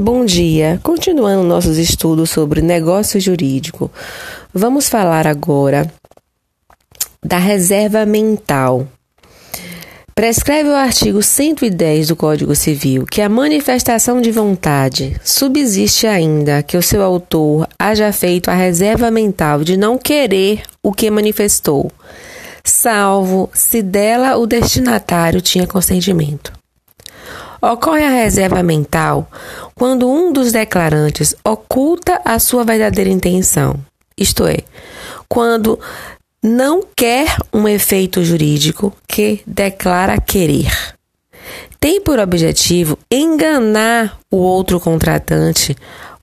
Bom dia. Continuando nossos estudos sobre negócio jurídico, vamos falar agora da reserva mental. Prescreve o artigo 110 do Código Civil que a manifestação de vontade subsiste ainda que o seu autor haja feito a reserva mental de não querer o que manifestou, salvo se dela o destinatário tinha consentimento. Ocorre a reserva mental quando um dos declarantes oculta a sua verdadeira intenção, isto é, quando não quer um efeito jurídico que declara querer. Tem por objetivo enganar o outro contratante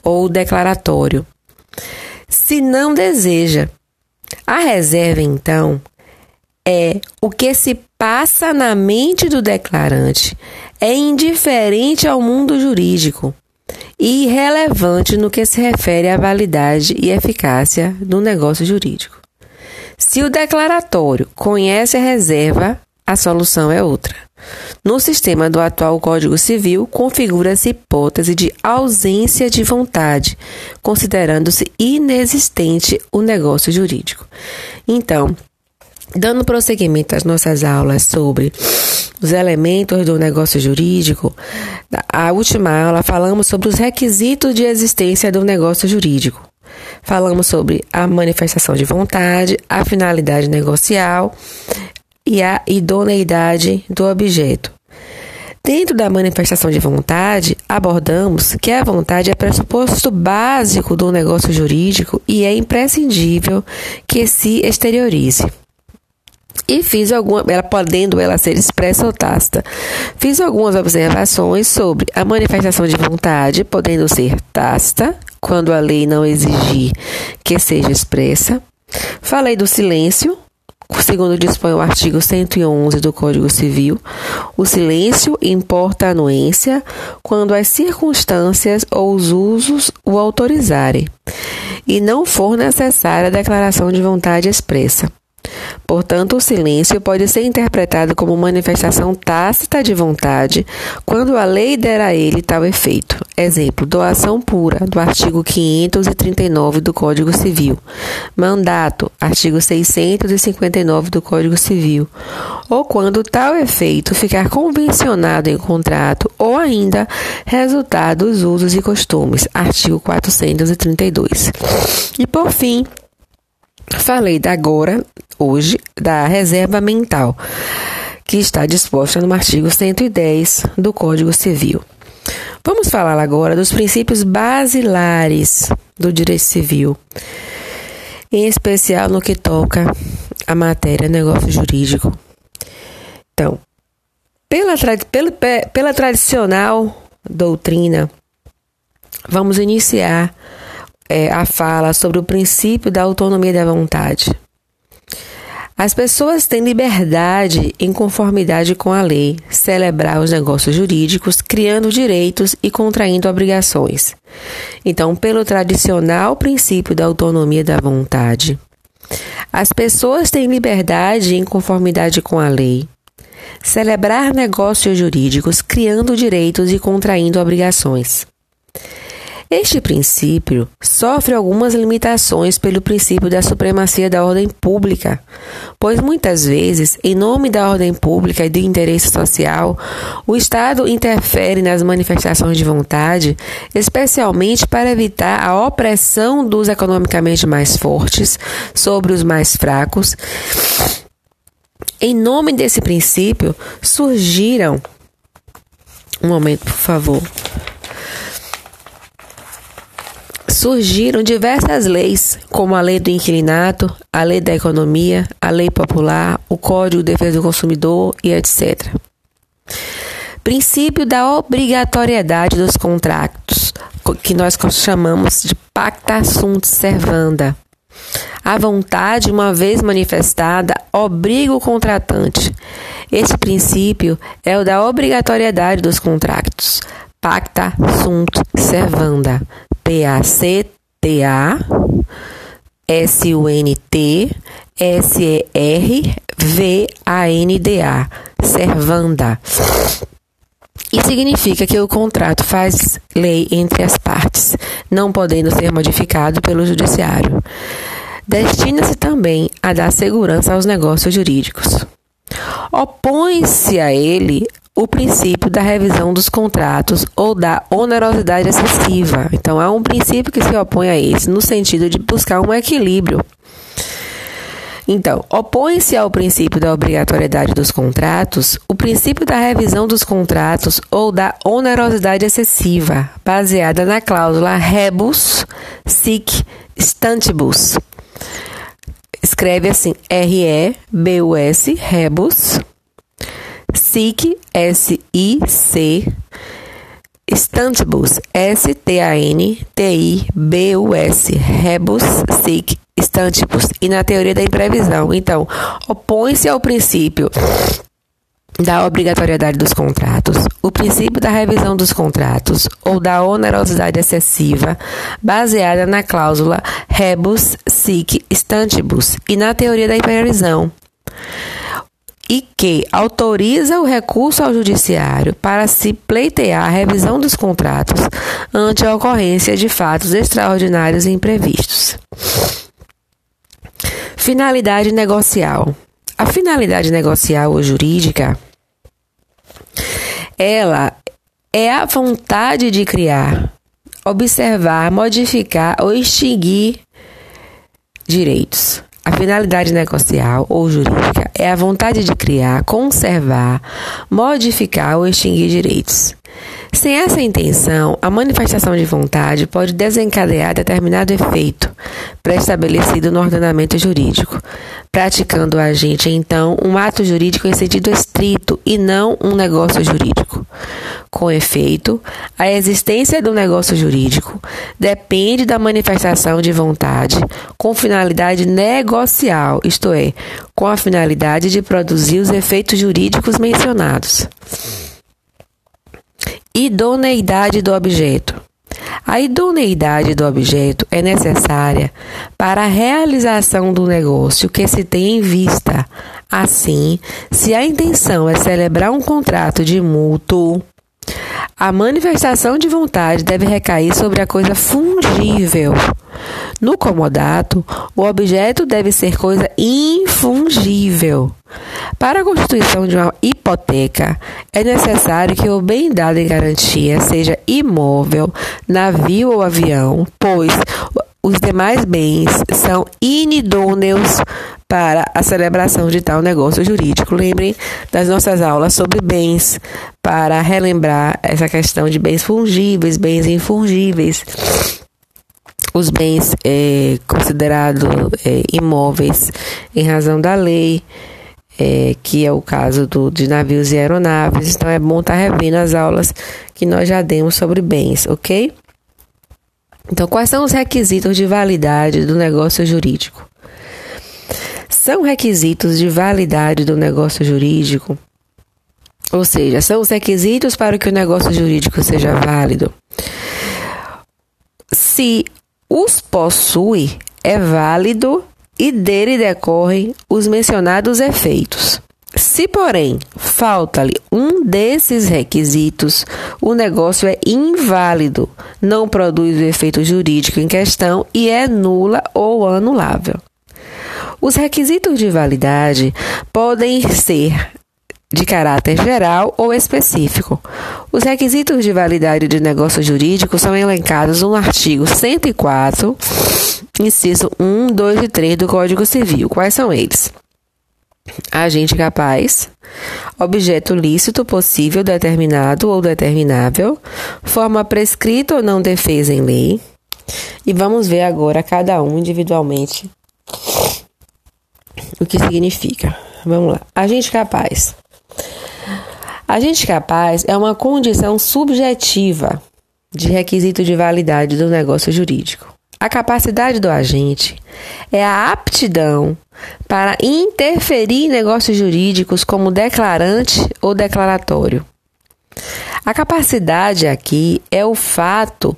ou declaratório. Se não deseja. A reserva, então, é o que se passa na mente do declarante, é indiferente ao mundo jurídico e irrelevante no que se refere à validade e eficácia do negócio jurídico. Se o declaratório conhece a reserva, a solução é outra. No sistema do atual Código Civil, configura-se hipótese de ausência de vontade, considerando-se inexistente o negócio jurídico. Então, Dando prosseguimento às nossas aulas sobre os elementos do negócio jurídico, a última aula falamos sobre os requisitos de existência do negócio jurídico. Falamos sobre a manifestação de vontade, a finalidade negocial e a idoneidade do objeto. Dentro da manifestação de vontade, abordamos que a vontade é pressuposto básico do negócio jurídico e é imprescindível que se exteriorize e fiz alguma, ela podendo ela ser expressa ou tácita. Fiz algumas observações sobre a manifestação de vontade, podendo ser tácita, quando a lei não exigir que seja expressa. Falei do silêncio, segundo dispõe o artigo 111 do Código Civil. O silêncio importa a anuência quando as circunstâncias ou os usos o autorizarem e não for necessária a declaração de vontade expressa. Portanto, o silêncio pode ser interpretado como manifestação tácita de vontade quando a lei der a ele tal efeito. Exemplo: doação pura, do artigo 539 do Código Civil. Mandato, artigo 659 do Código Civil. Ou quando tal efeito ficar convencionado em contrato, ou ainda resultado dos usos e costumes, artigo 432. E por fim, Falei da agora, hoje, da reserva mental, que está disposta no artigo 110 do Código Civil. Vamos falar agora dos princípios basilares do direito civil, em especial no que toca a matéria negócio jurídico. Então, pela, pela, pela tradicional doutrina, vamos iniciar é, a fala sobre o princípio da autonomia da vontade. As pessoas têm liberdade em conformidade com a lei, celebrar os negócios jurídicos, criando direitos e contraindo obrigações. Então, pelo tradicional princípio da autonomia da vontade, as pessoas têm liberdade em conformidade com a lei, celebrar negócios jurídicos, criando direitos e contraindo obrigações. Este princípio sofre algumas limitações pelo princípio da supremacia da ordem pública, pois muitas vezes, em nome da ordem pública e do interesse social, o Estado interfere nas manifestações de vontade, especialmente para evitar a opressão dos economicamente mais fortes sobre os mais fracos. Em nome desse princípio, surgiram. Um momento, por favor surgiram diversas leis, como a Lei do Inquilinato, a Lei da Economia, a Lei Popular, o Código de Defesa do Consumidor e etc. Princípio da obrigatoriedade dos contratos, que nós chamamos de pacta sunt servanda. A vontade, uma vez manifestada, obriga o contratante. Esse princípio é o da obrigatoriedade dos contratos. Pacta sunt servanda. P-A-C-T-A, S-U-N-T, S-E-R-V-A-N-D-A, Servanda. E significa que o contrato faz lei entre as partes, não podendo ser modificado pelo judiciário. Destina-se também a dar segurança aos negócios jurídicos. Opõe-se a ele o princípio da revisão dos contratos ou da onerosidade excessiva. Então, há um princípio que se opõe a esse, no sentido de buscar um equilíbrio então, opõe-se ao princípio da obrigatoriedade dos contratos o princípio da revisão dos contratos ou da onerosidade excessiva, baseada na cláusula rebus sic stantibus. Escreve assim: R-E-B-U-S, rebus, sic, S-I-C, stantibus, S-T-A-N-T-I-B-U-S, rebus sic estantipos e na teoria da imprevisão. Então, opõe-se ao princípio da obrigatoriedade dos contratos, o princípio da revisão dos contratos ou da onerosidade excessiva, baseada na cláusula rebus sic stantibus e na teoria da imprevisão, e que autoriza o recurso ao judiciário para se pleitear a revisão dos contratos ante a ocorrência de fatos extraordinários e imprevistos. Finalidade negocial. A finalidade negocial ou jurídica, ela é a vontade de criar, observar, modificar ou extinguir direitos. A finalidade negocial ou jurídica é a vontade de criar, conservar, modificar ou extinguir direitos. Sem essa intenção, a manifestação de vontade pode desencadear determinado efeito pré-estabelecido no ordenamento jurídico, praticando o agente, então, um ato jurídico em sentido estrito e não um negócio jurídico. Com efeito, a existência do negócio jurídico depende da manifestação de vontade com finalidade negocial, isto é, com a finalidade de produzir os efeitos jurídicos mencionados. Idoneidade do objeto. A idoneidade do objeto é necessária para a realização do negócio que se tem em vista. Assim, se a intenção é celebrar um contrato de mútuo, a manifestação de vontade deve recair sobre a coisa fungível. No comodato, o objeto deve ser coisa infungível. Para a constituição de uma hipoteca, é necessário que o bem dado em garantia seja imóvel, navio ou avião, pois os demais bens são inidôneos para a celebração de tal negócio jurídico. Lembrem das nossas aulas sobre bens, para relembrar essa questão de bens fungíveis, bens infungíveis os bens é, considerados é, imóveis em razão da lei, é, que é o caso do, de navios e aeronaves. Então é bom estar tá revendo as aulas que nós já demos sobre bens, ok? Então, quais são os requisitos de validade do negócio jurídico? São requisitos de validade do negócio jurídico, ou seja, são os requisitos para que o negócio jurídico seja válido. Se os possui, é válido e dele decorrem os mencionados efeitos. Se, porém, falta-lhe um desses requisitos, o negócio é inválido, não produz o efeito jurídico em questão e é nula ou anulável. Os requisitos de validade podem ser de caráter geral ou específico. Os requisitos de validade de negócio jurídico são elencados no artigo 104, inciso 1, 2 e 3 do Código Civil. Quais são eles? Agente capaz, objeto lícito possível, determinado ou determinável, forma prescrita ou não defesa em lei. E vamos ver agora cada um individualmente o que significa. Vamos lá. Agente capaz Agente capaz é uma condição subjetiva de requisito de validade do negócio jurídico. A capacidade do agente é a aptidão para interferir em negócios jurídicos como declarante ou declaratório. A capacidade aqui é o fato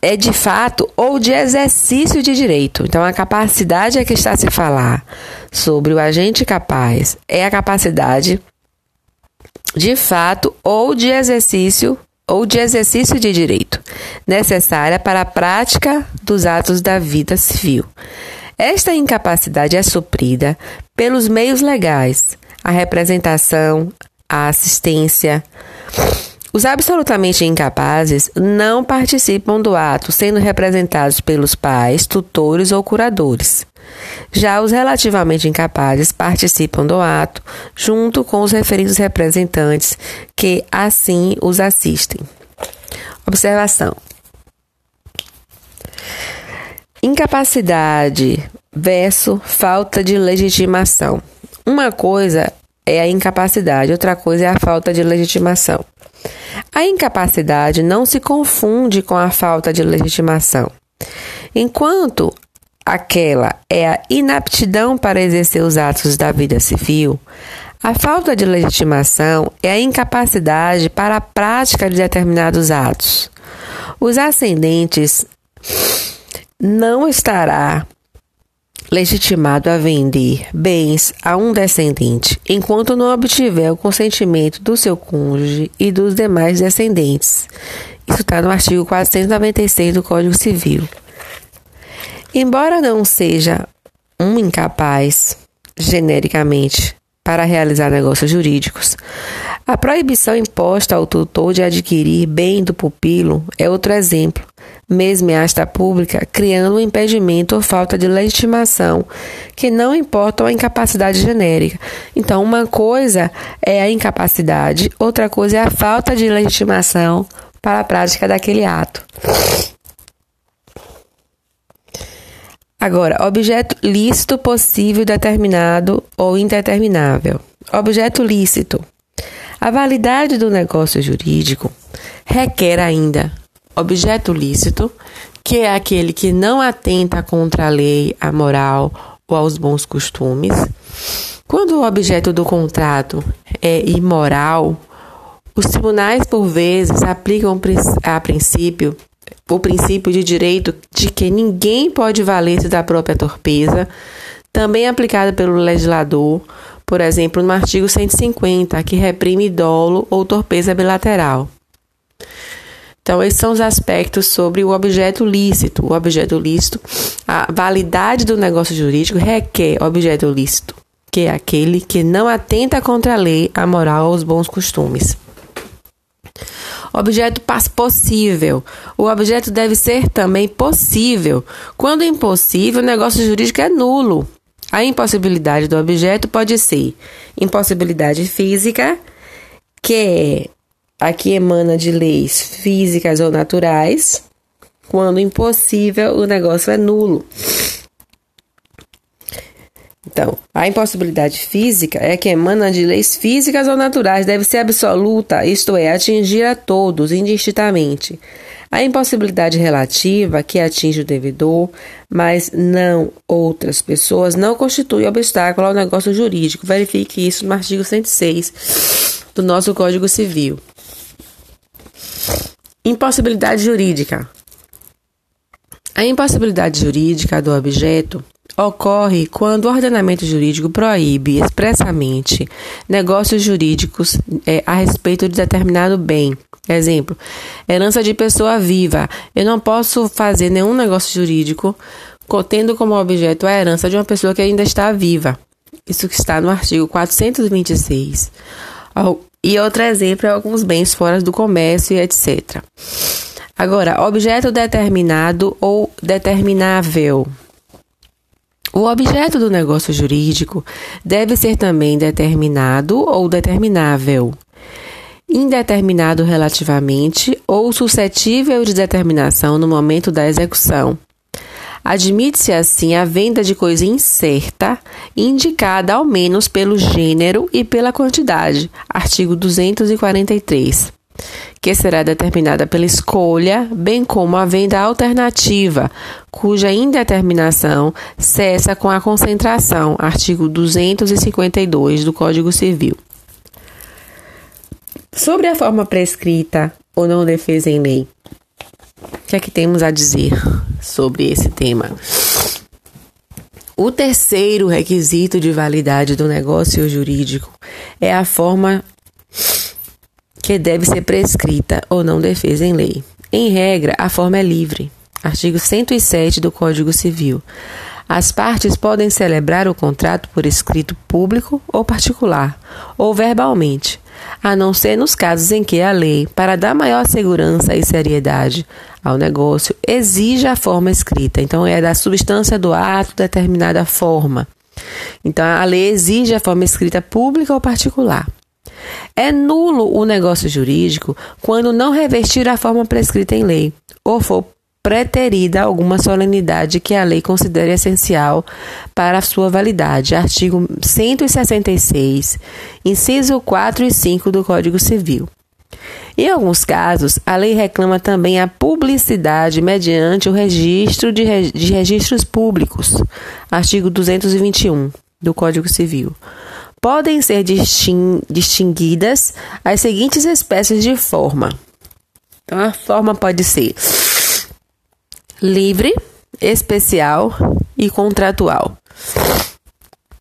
é de fato ou de exercício de direito. Então, a capacidade é que está se falar sobre o agente capaz, é a capacidade de fato ou de exercício ou de exercício de direito, necessária para a prática dos atos da vida civil. Esta incapacidade é suprida pelos meios legais, a representação, a assistência. Os absolutamente incapazes não participam do ato, sendo representados pelos pais, tutores ou curadores. Já os relativamente incapazes participam do ato junto com os referidos representantes que assim os assistem. Observação: Incapacidade versus falta de legitimação. Uma coisa é a incapacidade, outra coisa é a falta de legitimação. A incapacidade não se confunde com a falta de legitimação. Enquanto aquela é a inaptidão para exercer os atos da vida civil, a falta de legitimação é a incapacidade para a prática de determinados atos. Os ascendentes não estará legitimado a vender bens a um descendente, enquanto não obtiver o consentimento do seu cônjuge e dos demais descendentes. Isso está no artigo 496 do Código Civil. Embora não seja um incapaz, genericamente, para realizar negócios jurídicos, a proibição imposta ao tutor de adquirir bem do pupilo é outro exemplo, mesmo em asta pública, criando um impedimento ou falta de legitimação que não importam a incapacidade genérica. Então, uma coisa é a incapacidade, outra coisa é a falta de legitimação para a prática daquele ato. Agora, objeto lícito possível, determinado ou indeterminável. Objeto lícito. A validade do negócio jurídico requer ainda objeto lícito, que é aquele que não atenta contra a lei, a moral ou aos bons costumes. Quando o objeto do contrato é imoral, os tribunais, por vezes, aplicam a princípio o princípio de direito de que ninguém pode valer-se da própria torpeza, também aplicado pelo legislador, por exemplo, no artigo 150, que reprime dolo ou torpeza bilateral. Então, esses são os aspectos sobre o objeto lícito. O objeto lícito, a validade do negócio jurídico requer objeto lícito, que é aquele que não atenta contra a lei, a moral ou os bons costumes. Objeto possível. O objeto deve ser também possível. Quando impossível, o negócio jurídico é nulo. A impossibilidade do objeto pode ser impossibilidade física, que é aqui emana de leis físicas ou naturais. Quando impossível, o negócio é nulo. Então, a impossibilidade física é que emana de leis físicas ou naturais, deve ser absoluta, isto é, atingir a todos indistintamente. A impossibilidade relativa, que atinge o devedor, mas não outras pessoas, não constitui obstáculo ao negócio jurídico. Verifique isso no artigo 106 do nosso Código Civil. Impossibilidade jurídica. A impossibilidade jurídica do objeto ocorre quando o ordenamento jurídico proíbe expressamente negócios jurídicos é, a respeito de determinado bem. Exemplo, herança de pessoa viva. Eu não posso fazer nenhum negócio jurídico tendo como objeto a herança de uma pessoa que ainda está viva. Isso que está no artigo 426. E outro exemplo é alguns bens fora do comércio e etc. Agora, objeto determinado ou determinável. O objeto do negócio jurídico deve ser também determinado ou determinável, indeterminado relativamente ou suscetível de determinação no momento da execução. Admite-se assim a venda de coisa incerta, indicada ao menos pelo gênero e pela quantidade. Artigo 243 que será determinada pela escolha, bem como a venda alternativa, cuja indeterminação cessa com a concentração, artigo 252 do Código Civil. Sobre a forma prescrita ou não defesa em lei, o que é que temos a dizer sobre esse tema? O terceiro requisito de validade do negócio jurídico é a forma que deve ser prescrita ou não defesa em lei. Em regra, a forma é livre. Artigo 107 do Código Civil. As partes podem celebrar o contrato por escrito público ou particular, ou verbalmente, a não ser nos casos em que a lei, para dar maior segurança e seriedade ao negócio, exija a forma escrita. Então, é da substância do ato determinada forma. Então, a lei exige a forma escrita pública ou particular. É nulo o negócio jurídico quando não revestir a forma prescrita em lei ou for preterida alguma solenidade que a lei considere essencial para sua validade. Artigo 166, inciso 4 e 5 do Código Civil. Em alguns casos, a lei reclama também a publicidade mediante o registro de, de registros públicos. Artigo 221 do Código Civil podem ser distinguidas as seguintes espécies de forma. Então, a forma pode ser livre, especial e contratual.